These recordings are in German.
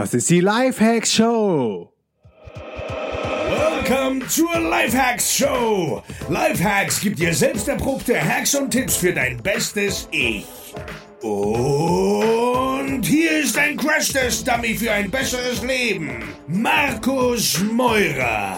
Das ist die Lifehacks Show. Welcome zur Lifehacks Show. Lifehacks gibt dir selbst erprobte Hacks und Tipps für dein bestes Ich. Und hier ist ein Crash-Test-Dummy für ein besseres Leben. Markus Meurer.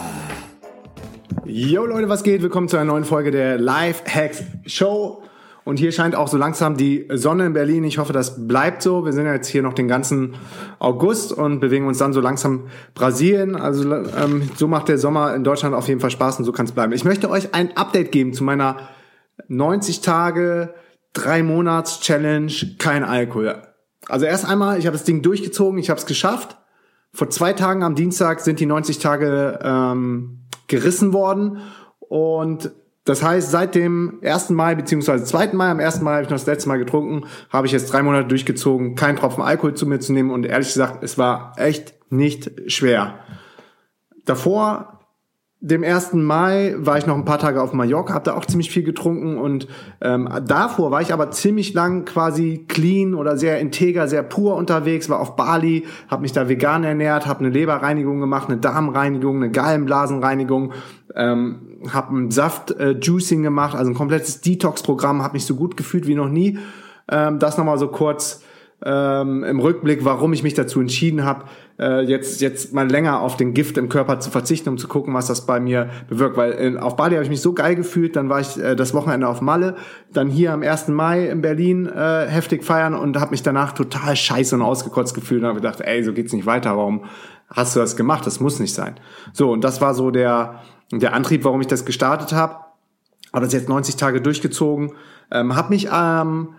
Yo Leute, was geht? Willkommen zu einer neuen Folge der Lifehacks Show. Und hier scheint auch so langsam die Sonne in Berlin. Ich hoffe, das bleibt so. Wir sind ja jetzt hier noch den ganzen August und bewegen uns dann so langsam Brasilien. Also ähm, so macht der Sommer in Deutschland auf jeden Fall Spaß und so kann es bleiben. Ich möchte euch ein Update geben zu meiner 90 Tage, 3 Monats Challenge, kein Alkohol. Also erst einmal, ich habe das Ding durchgezogen, ich habe es geschafft. Vor zwei Tagen am Dienstag sind die 90 Tage ähm, gerissen worden und das heißt, seit dem 1. Mai beziehungsweise 2. Mai, am 1. Mai habe ich noch das letzte Mal getrunken, habe ich jetzt drei Monate durchgezogen, keinen Tropfen Alkohol zu mir zu nehmen und ehrlich gesagt, es war echt nicht schwer. Davor dem 1. Mai war ich noch ein paar Tage auf Mallorca, habe da auch ziemlich viel getrunken und ähm, davor war ich aber ziemlich lang quasi clean oder sehr integer, sehr pur unterwegs, war auf Bali, habe mich da vegan ernährt, habe eine Leberreinigung gemacht, eine Darmreinigung, eine Gallenblasenreinigung, ähm, habe ein Saft-Juicing äh, gemacht, also ein komplettes Detox-Programm, habe mich so gut gefühlt wie noch nie. Ähm, das nochmal so kurz ähm, im Rückblick, warum ich mich dazu entschieden habe, äh, jetzt jetzt mal länger auf den Gift im Körper zu verzichten, um zu gucken, was das bei mir bewirkt. Weil äh, auf Bali habe ich mich so geil gefühlt, dann war ich äh, das Wochenende auf Malle, dann hier am 1. Mai in Berlin äh, heftig feiern und habe mich danach total scheiße und ausgekotzt gefühlt und habe gedacht, ey, so geht's nicht weiter, warum hast du das gemacht? Das muss nicht sein. So, und das war so der, der Antrieb, warum ich das gestartet habe. Habe das jetzt 90 Tage durchgezogen, ähm, habe mich ähm,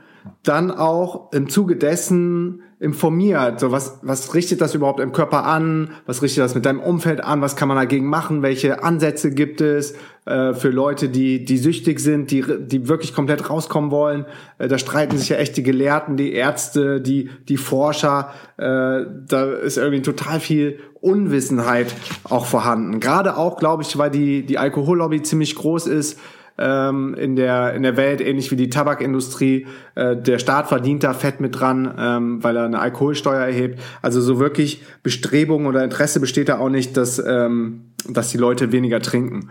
dann auch im Zuge dessen informiert. So, was, was richtet das überhaupt im Körper an? Was richtet das mit deinem Umfeld an? Was kann man dagegen machen? Welche Ansätze gibt es äh, für Leute, die, die süchtig sind, die, die wirklich komplett rauskommen wollen? Äh, da streiten sich ja echt die Gelehrten, die Ärzte, die, die Forscher. Äh, da ist irgendwie total viel Unwissenheit auch vorhanden. Gerade auch, glaube ich, weil die, die Alkohollobby ziemlich groß ist ähm, in, der, in der Welt, ähnlich wie die Tabakindustrie. Äh, der Staat verdient da fett mit dran, ähm, weil er eine Alkoholsteuer erhebt. Also so wirklich Bestrebung oder Interesse besteht da auch nicht, dass, ähm, dass die Leute weniger trinken.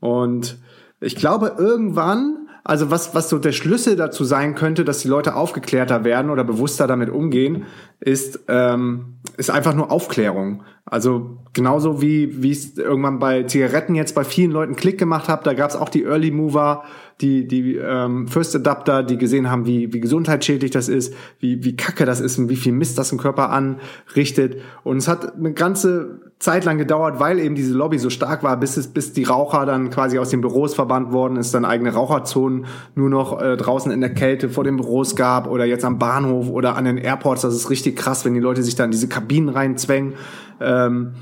Und ich glaube, irgendwann also was, was so der Schlüssel dazu sein könnte, dass die Leute aufgeklärter werden oder bewusster damit umgehen, ist, ähm, ist einfach nur Aufklärung. Also genauso wie wie es irgendwann bei Zigaretten jetzt bei vielen Leuten Klick gemacht hat, da gab es auch die Early Mover, die die ähm, First Adapter, die gesehen haben, wie wie gesundheitsschädlich das ist, wie wie kacke das ist und wie viel Mist das im Körper anrichtet. Und es hat eine ganze Zeit lang gedauert, weil eben diese Lobby so stark war, bis es bis die Raucher dann quasi aus den Büros verbannt worden ist, dann eigene Raucherzonen nur noch äh, draußen in der Kälte vor den Büros gab oder jetzt am Bahnhof oder an den Airports. Das ist richtig krass, wenn die Leute sich dann diese Kabinen reinzwängen. Ähm,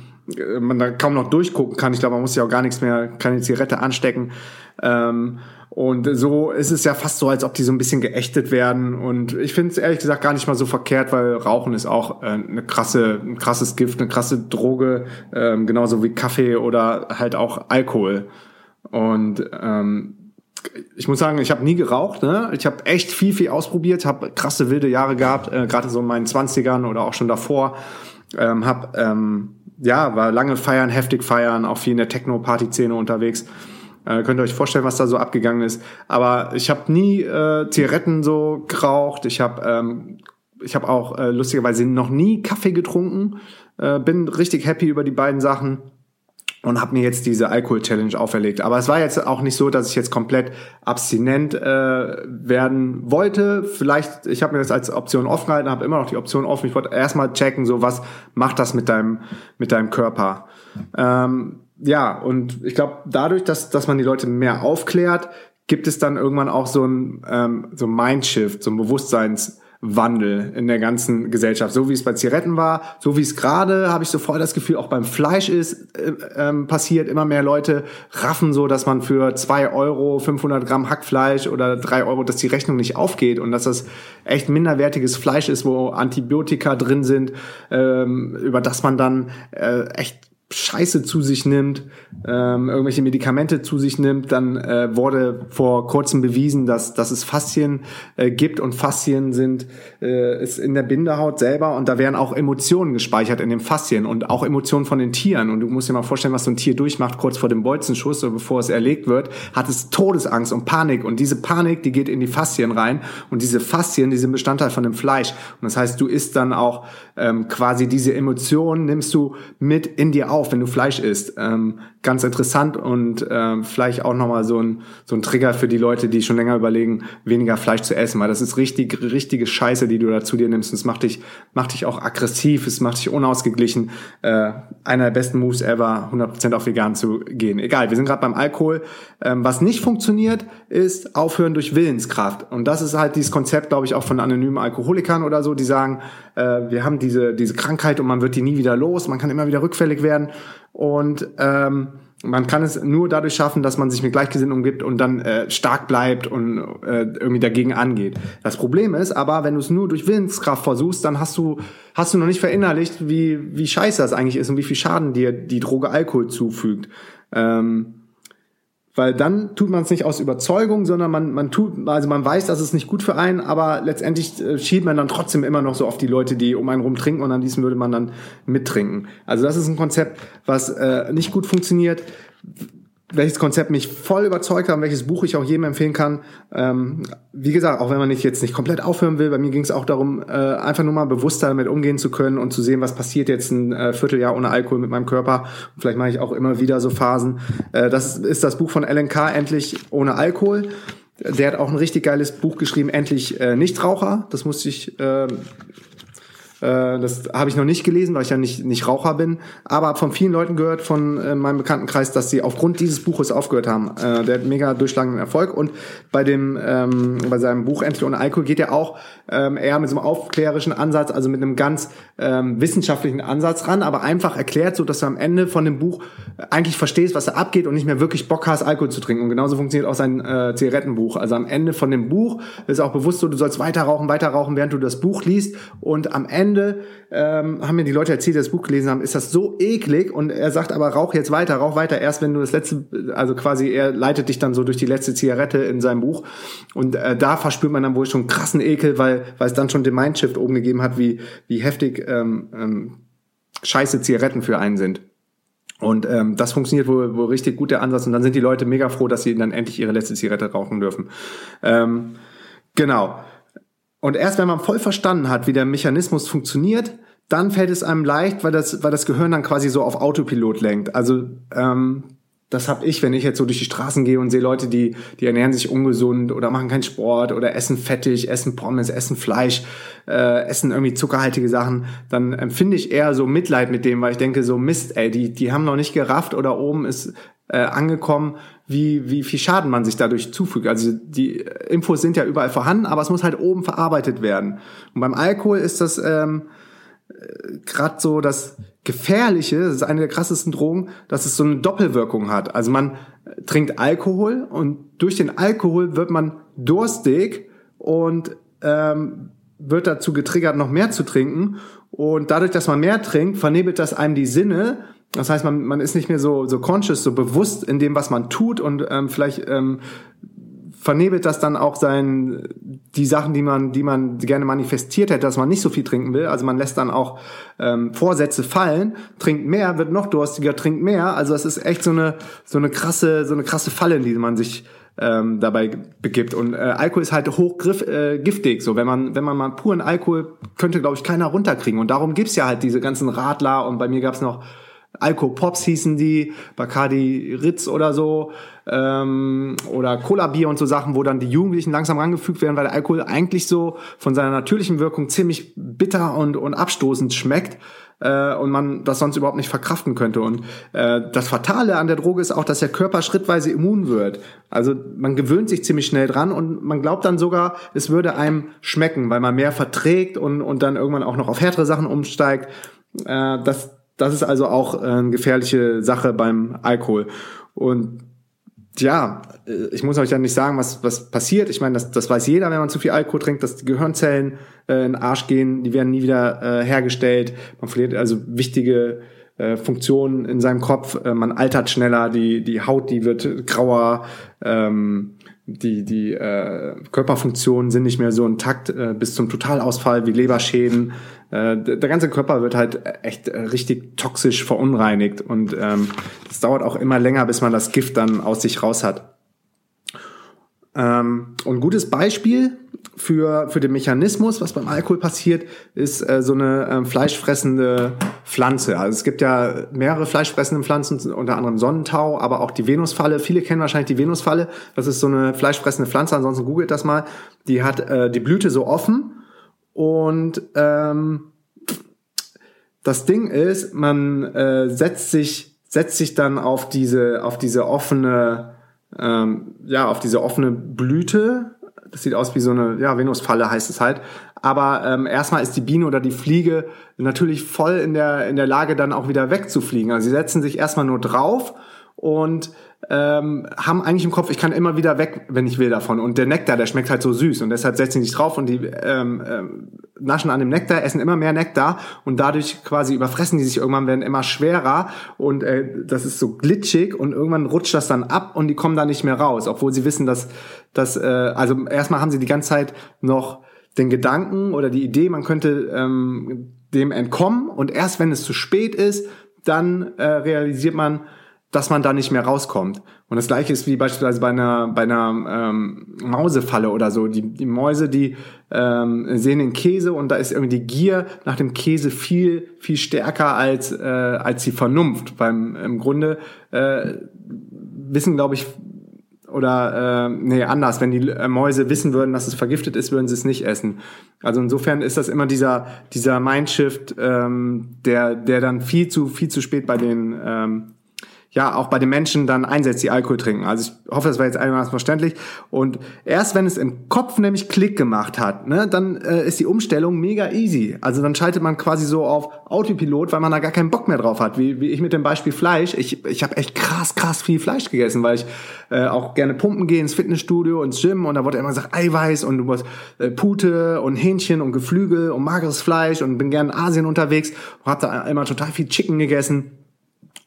man da kaum noch durchgucken kann. Ich glaube, man muss ja auch gar nichts mehr, keine Zigarette anstecken. Ähm, und so ist es ja fast so, als ob die so ein bisschen geächtet werden. Und ich finde es ehrlich gesagt gar nicht mal so verkehrt, weil Rauchen ist auch äh, eine krasse, ein krasses Gift, eine krasse Droge, ähm, genauso wie Kaffee oder halt auch Alkohol. Und ähm, ich muss sagen, ich habe nie geraucht. Ne? Ich habe echt viel, viel ausprobiert, habe krasse wilde Jahre gehabt, äh, gerade so in meinen Zwanzigern oder auch schon davor. Ähm, hab ähm, ja war lange feiern, heftig feiern, auch viel in der Techno-Party-Szene unterwegs. Äh, könnt ihr euch vorstellen, was da so abgegangen ist. Aber ich habe nie äh, Zigaretten so geraucht. Ich habe ähm, ich habe auch äh, lustigerweise noch nie Kaffee getrunken. Äh, bin richtig happy über die beiden Sachen und habe mir jetzt diese Alkohol-Challenge auferlegt. Aber es war jetzt auch nicht so, dass ich jetzt komplett abstinent äh, werden wollte. Vielleicht, ich habe mir das als Option offen gehalten, habe immer noch die Option offen. Ich wollte erstmal checken, so was macht das mit deinem mit deinem Körper. Ähm, ja, und ich glaube, dadurch, dass, dass man die Leute mehr aufklärt, gibt es dann irgendwann auch so ein, ähm, so ein Mindshift, so ein Bewusstseinswandel in der ganzen Gesellschaft. So wie es bei Zigaretten war, so wie es gerade, habe ich so voll das Gefühl, auch beim Fleisch ist äh, ähm, passiert. Immer mehr Leute raffen so, dass man für zwei Euro 500 Gramm Hackfleisch oder drei Euro, dass die Rechnung nicht aufgeht und dass das echt minderwertiges Fleisch ist, wo Antibiotika drin sind, ähm, über das man dann äh, echt Scheiße zu sich nimmt, ähm, irgendwelche Medikamente zu sich nimmt, dann äh, wurde vor kurzem bewiesen, dass, dass es Faszien äh, gibt und Faszien sind äh, ist in der Bindehaut selber und da werden auch Emotionen gespeichert in den Faszien und auch Emotionen von den Tieren. Und du musst dir mal vorstellen, was so ein Tier durchmacht kurz vor dem Bolzenschuss oder bevor es erlegt wird, hat es Todesangst und Panik. Und diese Panik, die geht in die Faszien rein. Und diese Faszien, die sind Bestandteil von dem Fleisch. Und das heißt, du isst dann auch ähm, quasi diese Emotionen nimmst du mit in dir auf, wenn du Fleisch isst. Ähm, ganz interessant und ähm, vielleicht auch nochmal so ein, so ein Trigger für die Leute, die schon länger überlegen, weniger Fleisch zu essen, weil das ist richtig, richtige Scheiße, die du da zu dir nimmst. Und es macht dich, macht dich auch aggressiv, es macht dich unausgeglichen. Äh, einer der besten Moves ever, 100% auf vegan zu gehen. Egal, wir sind gerade beim Alkohol. Ähm, was nicht funktioniert, ist aufhören durch Willenskraft. Und das ist halt dieses Konzept, glaube ich, auch von anonymen Alkoholikern oder so, die sagen, äh, wir haben diese, diese Krankheit und man wird die nie wieder los, man kann immer wieder rückfällig werden. Und ähm, man kann es nur dadurch schaffen, dass man sich mit Gleichgesinnten umgibt und dann äh, stark bleibt und äh, irgendwie dagegen angeht. Das Problem ist aber, wenn du es nur durch Willenskraft versuchst, dann hast du hast du noch nicht verinnerlicht, wie wie scheiße das eigentlich ist und wie viel Schaden dir die Droge Alkohol zufügt. Ähm, weil dann tut man es nicht aus Überzeugung, sondern man, man tut, also man weiß, dass es nicht gut für einen, aber letztendlich äh, schiebt man dann trotzdem immer noch so auf die Leute, die um einen rum trinken und am liebsten würde man dann mittrinken. Also das ist ein Konzept, was äh, nicht gut funktioniert welches Konzept mich voll überzeugt hat und welches Buch ich auch jedem empfehlen kann. Ähm, wie gesagt, auch wenn man nicht jetzt nicht komplett aufhören will, bei mir ging es auch darum, äh, einfach nur mal bewusster damit umgehen zu können und zu sehen, was passiert jetzt ein äh, Vierteljahr ohne Alkohol mit meinem Körper. Und vielleicht mache ich auch immer wieder so Phasen. Äh, das ist das Buch von LNK, Endlich ohne Alkohol. Der hat auch ein richtig geiles Buch geschrieben, Endlich äh, Nichtraucher. Das musste ich äh, das habe ich noch nicht gelesen, weil ich ja nicht, nicht Raucher bin, aber habe von vielen Leuten gehört, von äh, meinem Bekanntenkreis, dass sie aufgrund dieses Buches aufgehört haben. Äh, der hat mega durchschlagenden Erfolg und bei dem ähm, bei seinem Buch Endlich ohne Alkohol geht er auch ähm, eher mit so einem aufklärischen Ansatz, also mit einem ganz ähm, wissenschaftlichen Ansatz ran, aber einfach erklärt, so dass du am Ende von dem Buch eigentlich verstehst, was da abgeht und nicht mehr wirklich Bock hast, Alkohol zu trinken. Und genauso funktioniert auch sein äh, Zigarettenbuch. Also am Ende von dem Buch ist auch bewusst so, du sollst weiter rauchen, weiter rauchen, während du das Buch liest und am Ende Ende ähm, haben mir die Leute erzählt, die das Buch gelesen haben, ist das so eklig und er sagt aber, rauch jetzt weiter, rauch weiter, erst wenn du das letzte, also quasi er leitet dich dann so durch die letzte Zigarette in seinem Buch und äh, da verspürt man dann wohl schon krassen Ekel, weil, weil es dann schon den Mindshift oben gegeben hat, wie, wie heftig ähm, ähm, scheiße Zigaretten für einen sind. Und ähm, das funktioniert wohl, wohl richtig gut, der Ansatz. Und dann sind die Leute mega froh, dass sie dann endlich ihre letzte Zigarette rauchen dürfen. Ähm, genau. Und erst wenn man voll verstanden hat, wie der Mechanismus funktioniert, dann fällt es einem leicht, weil das, weil das Gehirn dann quasi so auf Autopilot lenkt. Also ähm, das habe ich, wenn ich jetzt so durch die Straßen gehe und sehe Leute, die, die ernähren sich ungesund oder machen keinen Sport oder essen fettig, essen Pommes, essen Fleisch, äh, essen irgendwie zuckerhaltige Sachen, dann empfinde ich eher so Mitleid mit dem, weil ich denke so Mist, ey, die, die haben noch nicht gerafft oder oben ist äh, angekommen, wie, wie viel Schaden man sich dadurch zufügt. Also die Infos sind ja überall vorhanden, aber es muss halt oben verarbeitet werden. Und beim Alkohol ist das ähm, äh, gerade so das Gefährliche, das ist eine der krassesten Drogen, dass es so eine Doppelwirkung hat. Also man trinkt Alkohol und durch den Alkohol wird man durstig und ähm, wird dazu getriggert, noch mehr zu trinken. Und dadurch, dass man mehr trinkt, vernebelt das einem die Sinne das heißt, man, man ist nicht mehr so, so conscious, so bewusst in dem, was man tut und ähm, vielleicht ähm, vernebelt das dann auch sein, die Sachen, die man, die man gerne manifestiert hätte, dass man nicht so viel trinken will. Also man lässt dann auch ähm, Vorsätze fallen, trinkt mehr, wird noch durstiger, trinkt mehr. Also es ist echt so eine, so eine krasse, so eine krasse Falle, in die man sich ähm, dabei begibt. Und äh, Alkohol ist halt hochgriff, äh, giftig. So, wenn man, wenn man mal puren Alkohol könnte, glaube ich, keiner runterkriegen. Und darum gibt's ja halt diese ganzen Radler und bei mir gab's noch Alko Pops hießen die, Bacardi Ritz oder so, ähm, oder Cola Bier und so Sachen, wo dann die Jugendlichen langsam rangefügt werden, weil der Alkohol eigentlich so von seiner natürlichen Wirkung ziemlich bitter und, und abstoßend schmeckt äh, und man das sonst überhaupt nicht verkraften könnte. Und äh, das Fatale an der Droge ist auch, dass der Körper schrittweise immun wird. Also man gewöhnt sich ziemlich schnell dran und man glaubt dann sogar, es würde einem schmecken, weil man mehr verträgt und, und dann irgendwann auch noch auf härtere Sachen umsteigt. Äh, das das ist also auch äh, eine gefährliche Sache beim Alkohol. Und ja, äh, ich muss euch ja nicht sagen, was, was passiert. Ich meine, das, das weiß jeder, wenn man zu viel Alkohol trinkt, dass die Gehirnzellen äh, in den Arsch gehen, die werden nie wieder äh, hergestellt. Man verliert also wichtige äh, Funktionen in seinem Kopf. Äh, man altert schneller, die, die Haut, die wird grauer, ähm, die, die äh, Körperfunktionen sind nicht mehr so intakt äh, bis zum Totalausfall wie Leberschäden. Äh, der ganze Körper wird halt echt äh, richtig toxisch verunreinigt und ähm, es dauert auch immer länger, bis man das Gift dann aus sich raus hat. Ähm, und ein gutes Beispiel für, für den Mechanismus, was beim Alkohol passiert, ist äh, so eine äh, fleischfressende Pflanze. Also es gibt ja mehrere fleischfressende Pflanzen, unter anderem Sonnentau, aber auch die Venusfalle. Viele kennen wahrscheinlich die Venusfalle. Das ist so eine fleischfressende Pflanze, ansonsten googelt das mal. Die hat äh, die Blüte so offen und ähm, das Ding ist, man äh, setzt sich setzt sich dann auf diese auf diese offene ähm, ja, auf diese offene Blüte. Das sieht aus wie so eine ja, Venusfalle, heißt es halt. Aber ähm, erstmal ist die Biene oder die Fliege natürlich voll in der, in der Lage, dann auch wieder wegzufliegen. Also sie setzen sich erstmal nur drauf und ähm, haben eigentlich im Kopf, ich kann immer wieder weg, wenn ich will davon. Und der Nektar, der schmeckt halt so süß. Und deshalb setzen die sich drauf und die ähm, ähm, naschen an dem Nektar, essen immer mehr Nektar. Und dadurch quasi überfressen die sich irgendwann, werden immer schwerer. Und äh, das ist so glitschig. Und irgendwann rutscht das dann ab und die kommen da nicht mehr raus, obwohl sie wissen, dass, dass äh, also erstmal haben sie die ganze Zeit noch den Gedanken oder die Idee, man könnte ähm, dem entkommen. Und erst wenn es zu spät ist, dann äh, realisiert man, dass man da nicht mehr rauskommt. Und das gleiche ist wie beispielsweise bei einer, bei einer ähm, Mausefalle oder so. Die, die Mäuse, die ähm, sehen den Käse und da ist irgendwie die Gier nach dem Käse viel, viel stärker als, äh, als die Vernunft. Beim im Grunde äh, wissen, glaube ich, oder äh, nee, anders, wenn die äh, Mäuse wissen würden, dass es vergiftet ist, würden sie es nicht essen. Also insofern ist das immer dieser, dieser Mindshift, ähm, der, der dann viel zu, viel zu spät bei den ähm, ja auch bei den Menschen dann einsetzt, die Alkohol trinken. Also ich hoffe, das war jetzt einigermaßen verständlich. Und erst wenn es im Kopf nämlich Klick gemacht hat, ne, dann äh, ist die Umstellung mega easy. Also dann schaltet man quasi so auf Autopilot, weil man da gar keinen Bock mehr drauf hat. Wie, wie ich mit dem Beispiel Fleisch. Ich, ich habe echt krass, krass viel Fleisch gegessen, weil ich äh, auch gerne pumpen gehe ins Fitnessstudio, ins Gym und da wurde immer gesagt, Eiweiß und du musst äh, Pute und Hähnchen und Geflügel und mageres Fleisch und bin gerne in Asien unterwegs und habe da immer total viel Chicken gegessen.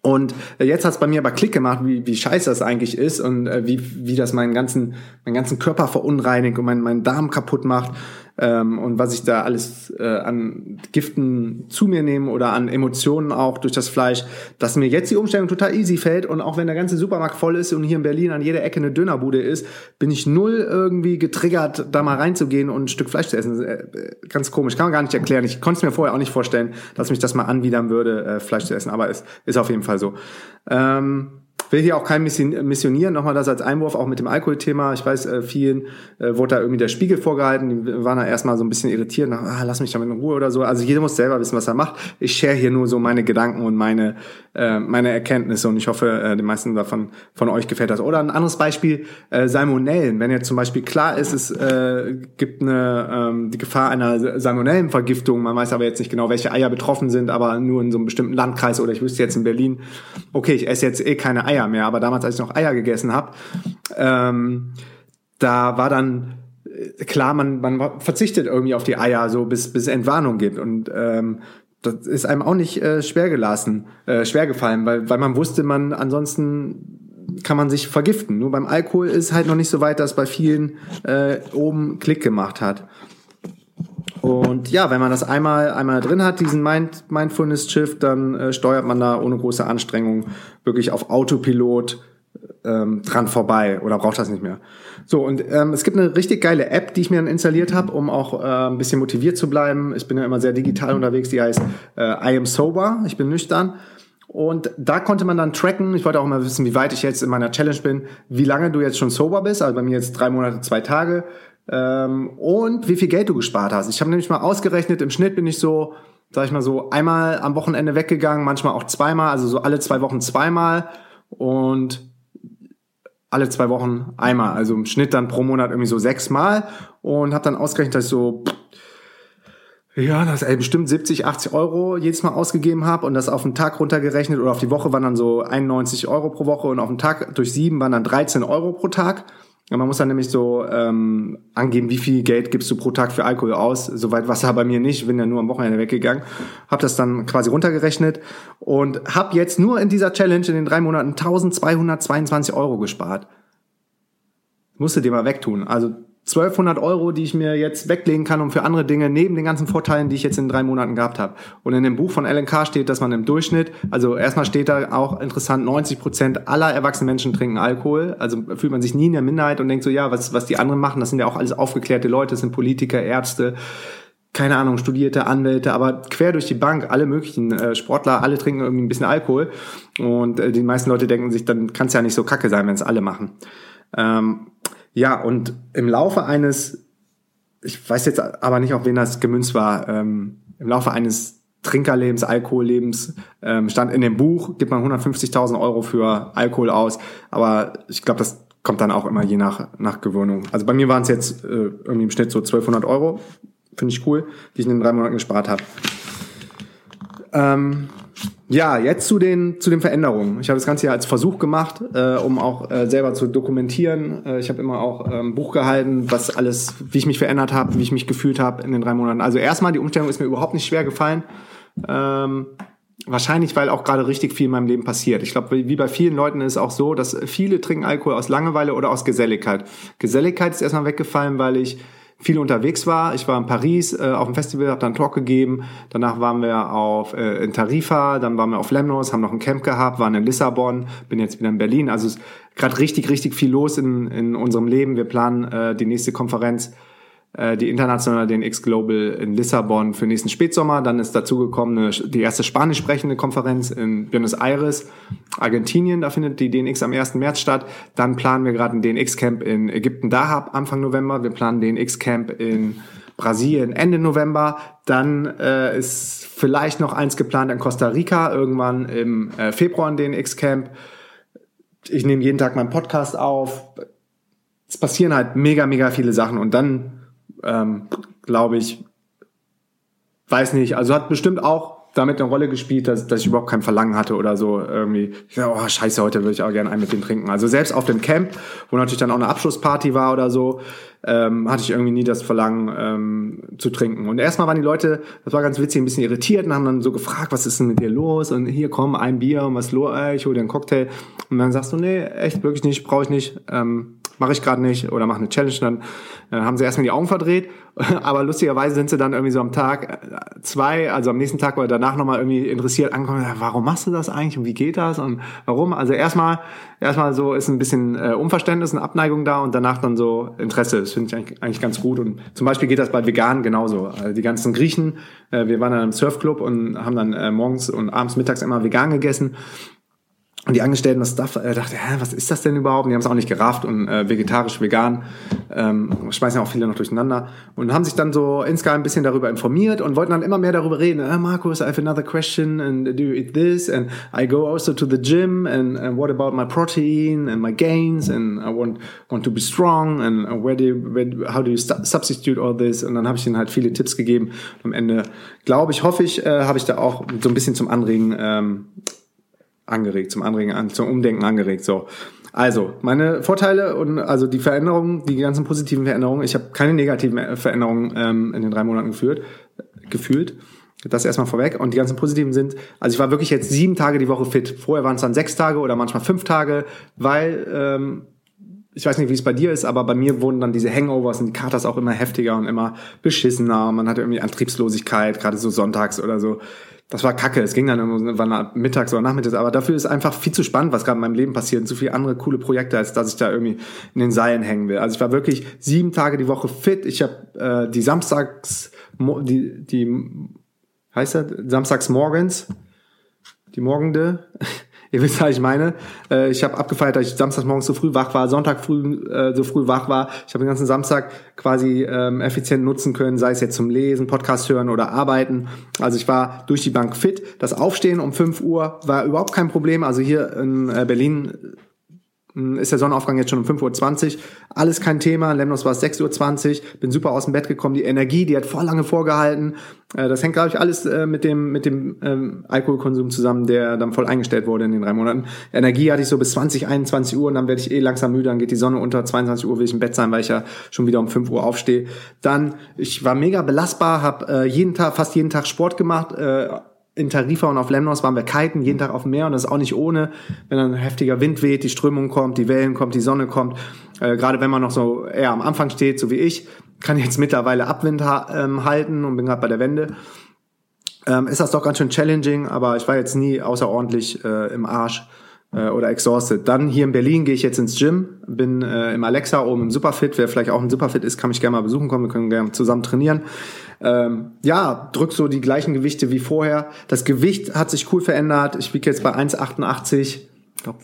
Und äh, jetzt hat es bei mir aber Klick gemacht, wie, wie scheiße das eigentlich ist und äh, wie, wie das meinen ganzen, meinen ganzen Körper verunreinigt und meinen, meinen Darm kaputt macht ähm, und was ich da alles äh, an Giften zu mir nehme oder an Emotionen auch durch das Fleisch, dass mir jetzt die Umstellung total easy fällt und auch wenn der ganze Supermarkt voll ist und hier in Berlin an jeder Ecke eine Dönerbude ist, bin ich null irgendwie getriggert, da mal reinzugehen und ein Stück Fleisch zu essen. Äh, ganz komisch, kann man gar nicht erklären. Ich konnte es mir vorher auch nicht vorstellen, dass mich das mal anwidern würde, äh, Fleisch zu essen, aber es ist auf jeden Fall so. Ähm, will hier auch kein missionieren, nochmal das als Einwurf, auch mit dem Alkoholthema. Ich weiß, äh, vielen äh, wurde da irgendwie der Spiegel vorgehalten, die waren da erstmal so ein bisschen irritiert, nach, ah, lass mich damit in Ruhe oder so. Also jeder muss selber wissen, was er macht. Ich share hier nur so meine Gedanken und meine, äh, meine Erkenntnisse und ich hoffe, äh, den meisten davon von euch gefällt das. Oder ein anderes Beispiel, äh, Salmonellen. Wenn jetzt zum Beispiel klar ist, es äh, gibt eine, ähm, die Gefahr einer Salmonellenvergiftung, man weiß aber jetzt nicht genau, welche Eier betroffen sind, aber nur in so einem bestimmten Landkreis oder ich wüsste jetzt in Berlin, okay, ich esse jetzt eh keine Eier Eier mehr, aber damals, als ich noch Eier gegessen habe, ähm, da war dann äh, klar, man, man verzichtet irgendwie auf die Eier, so bis, bis Entwarnung gibt. Und ähm, das ist einem auch nicht äh, schwer gelassen, äh, schwer gefallen, weil, weil man wusste, man ansonsten kann man sich vergiften. Nur beim Alkohol ist halt noch nicht so weit, dass bei vielen äh, oben Klick gemacht hat. Und ja, wenn man das einmal, einmal drin hat, diesen Mind, Mindfulness-Shift, dann äh, steuert man da ohne große Anstrengung wirklich auf Autopilot ähm, dran vorbei oder braucht das nicht mehr. So, und ähm, es gibt eine richtig geile App, die ich mir dann installiert habe, um auch äh, ein bisschen motiviert zu bleiben. Ich bin ja immer sehr digital unterwegs, die heißt äh, I am sober, ich bin nüchtern. Und da konnte man dann tracken, ich wollte auch mal wissen, wie weit ich jetzt in meiner Challenge bin, wie lange du jetzt schon sober bist, also bei mir jetzt drei Monate, zwei Tage, ähm, und wie viel Geld du gespart hast. Ich habe nämlich mal ausgerechnet, im Schnitt bin ich so, sag ich mal so, einmal am Wochenende weggegangen, manchmal auch zweimal, also so alle zwei Wochen zweimal und alle zwei Wochen einmal, also im Schnitt dann pro Monat irgendwie so sechsmal und habe dann ausgerechnet, dass ich so ja, das ey, bestimmt 70, 80 Euro jedes Mal ausgegeben habe und das auf den Tag runtergerechnet oder auf die Woche waren dann so 91 Euro pro Woche und auf den Tag durch sieben waren dann 13 Euro pro Tag. Man muss dann nämlich so ähm, angeben, wie viel Geld gibst du pro Tag für Alkohol aus. Soweit war es bei mir nicht, bin ja nur am Wochenende weggegangen. Habe das dann quasi runtergerechnet und habe jetzt nur in dieser Challenge in den drei Monaten 1222 Euro gespart. Musste dir mal wegtun. Also 1200 Euro, die ich mir jetzt weglegen kann, um für andere Dinge, neben den ganzen Vorteilen, die ich jetzt in drei Monaten gehabt habe. Und in dem Buch von LNK steht, dass man im Durchschnitt, also erstmal steht da auch interessant, 90 Prozent aller erwachsenen Menschen trinken Alkohol. Also fühlt man sich nie in der Minderheit und denkt so, ja, was, was die anderen machen, das sind ja auch alles aufgeklärte Leute, das sind Politiker, Ärzte, keine Ahnung, studierte Anwälte, aber quer durch die Bank, alle möglichen äh, Sportler, alle trinken irgendwie ein bisschen Alkohol. Und äh, die meisten Leute denken sich, dann kann es ja nicht so kacke sein, wenn es alle machen. Ähm, ja, und im Laufe eines, ich weiß jetzt aber nicht, auf wen das gemünzt war, ähm, im Laufe eines Trinkerlebens, Alkohollebens, ähm, stand in dem Buch, gibt man 150.000 Euro für Alkohol aus, aber ich glaube, das kommt dann auch immer je nach, nach Gewöhnung. Also bei mir waren es jetzt äh, irgendwie im Schnitt so 1200 Euro, finde ich cool, die ich in den drei Monaten gespart habe. Ähm, ja, jetzt zu den, zu den Veränderungen. Ich habe das Ganze ja als Versuch gemacht, äh, um auch äh, selber zu dokumentieren. Äh, ich habe immer auch ähm, Buch gehalten, was alles, wie ich mich verändert habe, wie ich mich gefühlt habe in den drei Monaten. Also erstmal, die Umstellung ist mir überhaupt nicht schwer gefallen. Ähm, wahrscheinlich, weil auch gerade richtig viel in meinem Leben passiert. Ich glaube, wie bei vielen Leuten ist es auch so, dass viele trinken Alkohol aus Langeweile oder aus Geselligkeit. Geselligkeit ist erstmal weggefallen, weil ich viel unterwegs war. Ich war in Paris äh, auf dem Festival, habe dann einen Talk gegeben. Danach waren wir auf äh, in Tarifa, dann waren wir auf Lemnos, haben noch ein Camp gehabt, waren in Lissabon, bin jetzt wieder in Berlin. Also gerade richtig, richtig viel los in, in unserem Leben. Wir planen äh, die nächste Konferenz die internationale DNX Global in Lissabon für nächsten Spätsommer. Dann ist dazu gekommen die erste spanisch sprechende Konferenz in Buenos Aires, Argentinien. Da findet die DNX am 1. März statt. Dann planen wir gerade ein DNX-Camp in Ägypten Dahab Anfang November. Wir planen DNX-Camp in Brasilien Ende November. Dann äh, ist vielleicht noch eins geplant in Costa Rica, irgendwann im äh, Februar ein DNX-Camp. Ich nehme jeden Tag meinen Podcast auf. Es passieren halt mega, mega viele Sachen. Und dann ähm, glaube ich, weiß nicht, also hat bestimmt auch damit eine Rolle gespielt, dass, dass ich überhaupt kein Verlangen hatte oder so irgendwie. Ich dachte, oh scheiße, heute würde ich auch gerne einen mit dem trinken. Also selbst auf dem Camp, wo natürlich dann auch eine Abschlussparty war oder so, ähm, hatte ich irgendwie nie das Verlangen ähm, zu trinken. Und erstmal waren die Leute, das war ganz witzig, ein bisschen irritiert und haben dann so gefragt, was ist denn mit dir los? Und hier komm, ein Bier und was los? Äh, ich hole dir einen Cocktail. Und dann sagst du, nee, echt wirklich nicht, brauche ich nicht. Ähm, mache ich gerade nicht oder mache eine Challenge, dann äh, haben sie erstmal die Augen verdreht. Aber lustigerweise sind sie dann irgendwie so am Tag äh, zwei, also am nächsten Tag oder danach nochmal irgendwie interessiert angekommen, warum machst du das eigentlich und wie geht das und warum? Also erstmal, erstmal so ist ein bisschen äh, Unverständnis, eine Abneigung da und danach dann so Interesse. Das finde ich eigentlich, eigentlich ganz gut. Und zum Beispiel geht das bei Veganen genauso. Also die ganzen Griechen, äh, wir waren dann im Surfclub und haben dann äh, morgens und abends mittags immer vegan gegessen. Und die Angestellten das Stuff äh, dachte, hä, was ist das denn überhaupt? Und die haben es auch nicht gerafft und äh, vegetarisch, vegan, ähm, schmeißen ja auch viele noch durcheinander und haben sich dann so insgeheim ein bisschen darüber informiert und wollten dann immer mehr darüber reden. Äh, Markus, I have another question and do you eat this and I go also to the gym and, and what about my protein and my gains and I want want to be strong and where do you, where, how do you substitute all this? Und dann habe ich ihnen halt viele Tipps gegeben. Und am Ende glaube ich, hoffe ich, äh, habe ich da auch so ein bisschen zum Anregen ähm, angeregt, zum Anregen, zum Umdenken angeregt. So. Also, meine Vorteile und also die Veränderungen, die ganzen positiven Veränderungen. Ich habe keine negativen Veränderungen ähm, in den drei Monaten geführt, gefühlt. Das erstmal vorweg. Und die ganzen positiven sind, also ich war wirklich jetzt sieben Tage die Woche fit. Vorher waren es dann sechs Tage oder manchmal fünf Tage, weil ähm, ich weiß nicht, wie es bei dir ist, aber bei mir wurden dann diese Hangovers und die Katers auch immer heftiger und immer beschissener. Man hatte irgendwie Antriebslosigkeit, gerade so sonntags oder so das war kacke. Es ging dann irgendwann mittags oder nachmittags, aber dafür ist einfach viel zu spannend, was gerade in meinem Leben passiert und zu viele andere coole Projekte, als dass ich da irgendwie in den Seilen hängen will. Also ich war wirklich sieben Tage die Woche fit. Ich habe äh, die Samstags, die, die heißt das, Samstags morgens, die Morgende, Ihr wisst, was ich meine. Äh, ich habe abgefeiert, dass ich samstags morgens so früh wach war, Sonntag früh äh, so früh wach war. Ich habe den ganzen Samstag quasi ähm, effizient nutzen können, sei es jetzt zum Lesen, Podcast hören oder arbeiten. Also ich war durch die Bank fit. Das Aufstehen um 5 Uhr war überhaupt kein Problem. Also hier in äh, Berlin ist der Sonnenaufgang jetzt schon um 5.20 Uhr. Alles kein Thema. Lemnos war es 6.20 Uhr. Bin super aus dem Bett gekommen. Die Energie, die hat voll lange vorgehalten. Äh, das hängt, glaube ich, alles äh, mit dem, mit dem ähm, Alkoholkonsum zusammen, der dann voll eingestellt wurde in den drei Monaten. Energie hatte ich so bis 20, 21 Uhr und dann werde ich eh langsam müde. Dann geht die Sonne unter. 22 Uhr will ich im Bett sein, weil ich ja schon wieder um 5 Uhr aufstehe. Dann, ich war mega belastbar, habe äh, jeden Tag, fast jeden Tag Sport gemacht. Äh, in Tarifa und auf Lemnos waren wir kiten, jeden Tag auf dem Meer und das ist auch nicht ohne, wenn dann ein heftiger Wind weht, die Strömung kommt, die Wellen kommt, die Sonne kommt. Äh, gerade wenn man noch so eher am Anfang steht, so wie ich, kann jetzt mittlerweile Abwind ha ähm, halten und bin gerade bei der Wende. Ähm, ist das doch ganz schön challenging, aber ich war jetzt nie außerordentlich äh, im Arsch äh, oder exhausted. Dann hier in Berlin gehe ich jetzt ins Gym, bin äh, im Alexa oben im Superfit. Wer vielleicht auch ein Superfit ist, kann mich gerne mal besuchen kommen. Wir können gerne zusammen trainieren. Ähm, ja, drück so die gleichen Gewichte wie vorher. Das Gewicht hat sich cool verändert. Ich wiege jetzt bei 1,88, ich glaube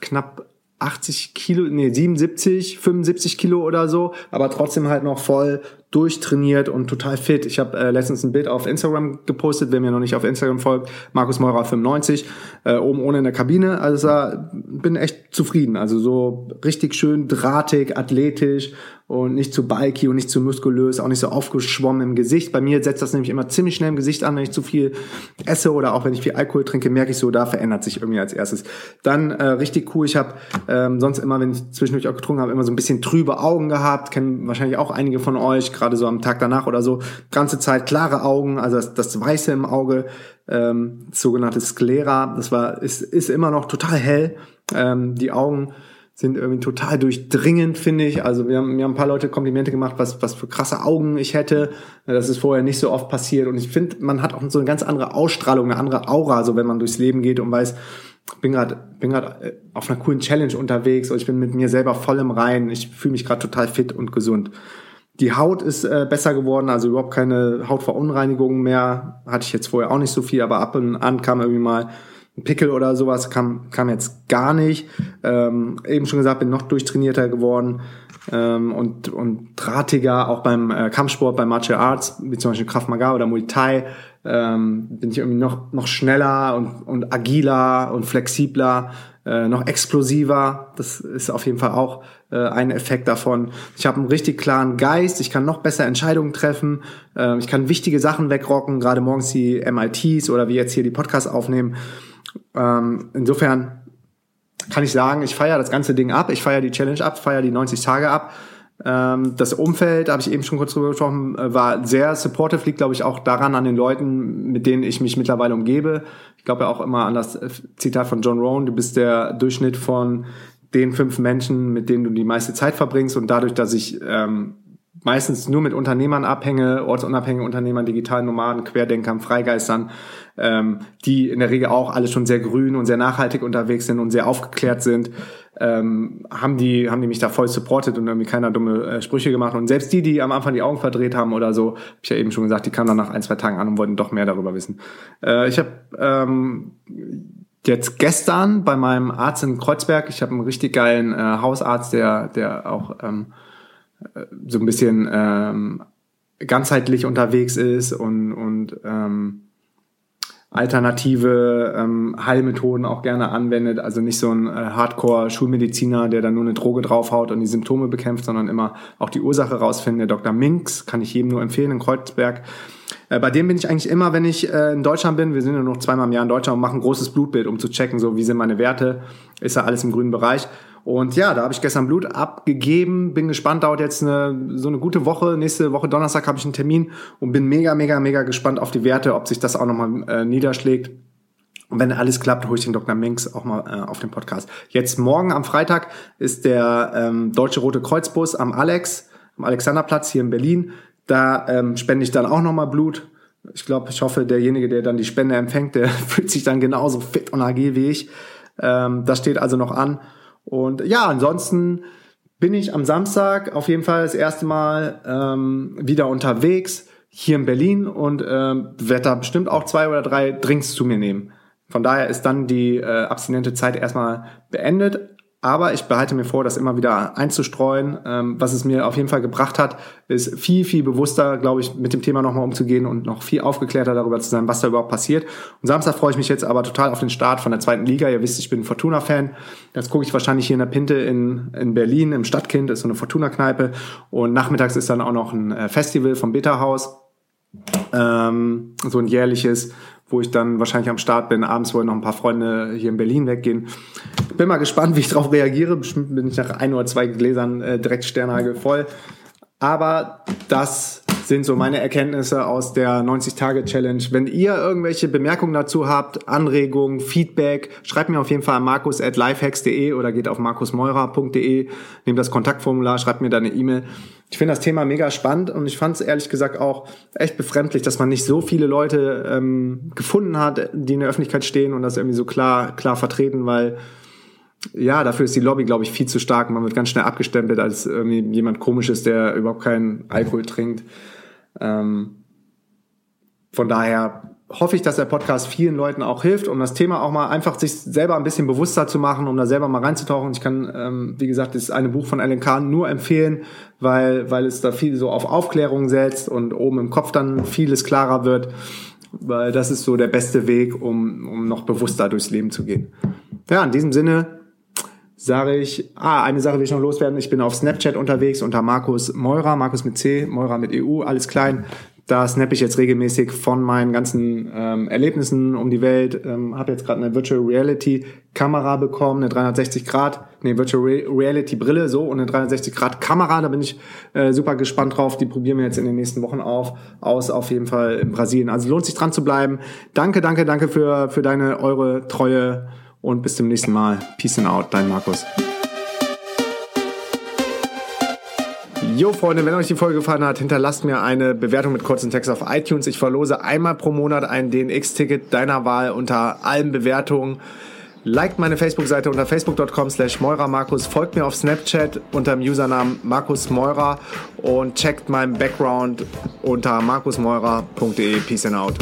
knapp 80 Kilo, nee, 77, 75 Kilo oder so, aber trotzdem halt noch voll durchtrainiert und total fit. Ich habe äh, letztens ein Bild auf Instagram gepostet, wer mir noch nicht auf Instagram folgt, Markus Meurer 95, äh, oben ohne in der Kabine. Also da bin echt zufrieden. Also so richtig schön drahtig, athletisch und nicht zu bulky und nicht zu muskulös, auch nicht so aufgeschwommen im Gesicht. Bei mir setzt das nämlich immer ziemlich schnell im Gesicht an, wenn ich zu viel esse oder auch wenn ich viel Alkohol trinke, merke ich so, da verändert sich irgendwie als erstes. Dann äh, richtig cool, ich habe ähm, sonst immer, wenn ich zwischendurch auch getrunken habe, immer so ein bisschen trübe Augen gehabt, kennen wahrscheinlich auch einige von euch, gerade so am Tag danach oder so, ganze Zeit klare Augen, also das, das Weiße im Auge, ähm, sogenannte Sklera, das war, ist, ist immer noch total hell, ähm, die Augen sind irgendwie total durchdringend, finde ich. Also wir haben, mir haben ein paar Leute Komplimente gemacht, was, was für krasse Augen ich hätte. Das ist vorher nicht so oft passiert. Und ich finde, man hat auch so eine ganz andere Ausstrahlung, eine andere Aura, so wenn man durchs Leben geht und weiß, bin gerade bin gerade äh, auf einer coolen Challenge unterwegs und ich bin mit mir selber voll im Reinen. Ich fühle mich gerade total fit und gesund. Die Haut ist äh, besser geworden, also überhaupt keine Hautverunreinigungen mehr. Hatte ich jetzt vorher auch nicht so viel, aber ab und an kam irgendwie mal Pickel oder sowas kam, kam jetzt gar nicht. Ähm, eben schon gesagt, bin noch durchtrainierter geworden ähm, und, und drahtiger, auch beim äh, Kampfsport, beim Martial Arts, wie zum Beispiel Krav Maga oder Muay Thai, ähm, bin ich irgendwie noch, noch schneller und, und agiler und flexibler, äh, noch explosiver. Das ist auf jeden Fall auch äh, ein Effekt davon. Ich habe einen richtig klaren Geist, ich kann noch besser Entscheidungen treffen, äh, ich kann wichtige Sachen wegrocken, gerade morgens die MITs oder wie jetzt hier die Podcasts aufnehmen. Ähm, insofern kann ich sagen, ich feiere das ganze Ding ab, ich feiere die Challenge ab, feiere die 90 Tage ab. Ähm, das Umfeld, habe ich eben schon kurz drüber gesprochen, äh, war sehr supportive, liegt glaube ich auch daran an den Leuten, mit denen ich mich mittlerweile umgebe. Ich glaube ja auch immer an das Zitat von John Rohn, du bist der Durchschnitt von den fünf Menschen, mit denen du die meiste Zeit verbringst und dadurch, dass ich ähm, meistens nur mit Unternehmern abhänge, ortsunabhängigen Unternehmern, digitalen Nomaden, Querdenkern, Freigeistern, ähm, die in der Regel auch alle schon sehr grün und sehr nachhaltig unterwegs sind und sehr aufgeklärt sind, ähm, haben die haben die mich da voll supportet und irgendwie keiner dumme äh, Sprüche gemacht und selbst die, die am Anfang die Augen verdreht haben oder so, habe ich ja eben schon gesagt, die kamen dann nach ein zwei Tagen an und wollten doch mehr darüber wissen. Äh, ich habe ähm, jetzt gestern bei meinem Arzt in Kreuzberg, ich habe einen richtig geilen äh, Hausarzt, der der auch ähm, äh, so ein bisschen ähm, ganzheitlich unterwegs ist und und ähm, alternative ähm, Heilmethoden auch gerne anwendet. Also nicht so ein äh, Hardcore-Schulmediziner, der dann nur eine Droge draufhaut und die Symptome bekämpft, sondern immer auch die Ursache rausfinden. Der Dr. Minks kann ich jedem nur empfehlen in Kreuzberg. Äh, bei dem bin ich eigentlich immer, wenn ich äh, in Deutschland bin, wir sind ja noch zweimal im Jahr in Deutschland und machen ein großes Blutbild, um zu checken, so wie sind meine Werte, ist da alles im grünen Bereich. Und ja, da habe ich gestern Blut abgegeben, bin gespannt, dauert jetzt eine, so eine gute Woche. Nächste Woche Donnerstag habe ich einen Termin und bin mega, mega, mega gespannt auf die Werte, ob sich das auch nochmal äh, niederschlägt. Und wenn alles klappt, hole ich den Dr. Minks auch mal äh, auf den Podcast. Jetzt morgen am Freitag ist der ähm, Deutsche Rote Kreuzbus am Alex, am Alexanderplatz hier in Berlin. Da ähm, spende ich dann auch nochmal Blut. Ich glaube, ich hoffe, derjenige, der dann die Spende empfängt, der fühlt sich dann genauso fit und agil wie ich. Ähm, das steht also noch an. Und ja, ansonsten bin ich am Samstag auf jeden Fall das erste Mal ähm, wieder unterwegs hier in Berlin und ähm, werde da bestimmt auch zwei oder drei Drinks zu mir nehmen. Von daher ist dann die äh, abstinente Zeit erstmal beendet. Aber ich behalte mir vor, das immer wieder einzustreuen. Ähm, was es mir auf jeden Fall gebracht hat, ist viel, viel bewusster, glaube ich, mit dem Thema nochmal umzugehen und noch viel aufgeklärter darüber zu sein, was da überhaupt passiert. Und Samstag freue ich mich jetzt aber total auf den Start von der zweiten Liga. Ihr wisst, ich bin Fortuna-Fan. Das gucke ich wahrscheinlich hier in der Pinte in, in Berlin, im Stadtkind, ist so eine Fortuna-Kneipe. Und nachmittags ist dann auch noch ein äh, Festival vom Beta-Haus. Ähm, so ein jährliches wo ich dann wahrscheinlich am Start bin. Abends wollen noch ein paar Freunde hier in Berlin weggehen. Bin mal gespannt, wie ich darauf reagiere. Bestimmt bin ich nach ein oder zwei Gläsern äh, direkt Sternhagel voll. Aber das sind so meine Erkenntnisse aus der 90-Tage-Challenge. Wenn ihr irgendwelche Bemerkungen dazu habt, Anregungen, Feedback, schreibt mir auf jeden Fall an markus.lifehacks.de oder geht auf markusmeurer.de, nehmt das Kontaktformular, schreibt mir da eine E-Mail. Ich finde das Thema mega spannend und ich fand es ehrlich gesagt auch echt befremdlich, dass man nicht so viele Leute ähm, gefunden hat, die in der Öffentlichkeit stehen und das irgendwie so klar, klar vertreten, weil ja, dafür ist die Lobby, glaube ich, viel zu stark. Man wird ganz schnell abgestempelt als irgendwie jemand komisches, der überhaupt keinen Alkohol trinkt. Ähm, von daher hoffe ich, dass der Podcast vielen Leuten auch hilft, um das Thema auch mal einfach sich selber ein bisschen bewusster zu machen, um da selber mal reinzutauchen. Ich kann, ähm, wie gesagt, das eine Buch von Alan Kahn nur empfehlen, weil, weil es da viel so auf Aufklärung setzt und oben im Kopf dann vieles klarer wird, weil das ist so der beste Weg, um, um noch bewusster durchs Leben zu gehen. Ja, in diesem Sinne, sage ich, ah, eine Sache will ich noch loswerden. Ich bin auf Snapchat unterwegs unter Markus Meurer, Markus mit C, Meurer mit EU, alles klein. Da snap ich jetzt regelmäßig von meinen ganzen ähm, Erlebnissen um die Welt. Ähm, habe jetzt gerade eine Virtual Reality Kamera bekommen, eine 360 Grad, nee, Virtual Reality Brille so und eine 360 Grad Kamera. Da bin ich äh, super gespannt drauf. Die probieren wir jetzt in den nächsten Wochen auf, aus, auf jeden Fall in Brasilien. Also lohnt sich dran zu bleiben. Danke, danke, danke für, für deine, eure treue und bis zum nächsten Mal. Peace and out, dein Markus. Jo, Freunde, wenn euch die Folge gefallen hat, hinterlasst mir eine Bewertung mit kurzen Text auf iTunes. Ich verlose einmal pro Monat ein DNX-Ticket deiner Wahl unter allen Bewertungen. Liked meine Facebook-Seite unter facebook.com slash Markus, folgt mir auf Snapchat unter dem Usernamen Markus Meurer und checkt meinen Background unter markusmeurer.de. Peace and out.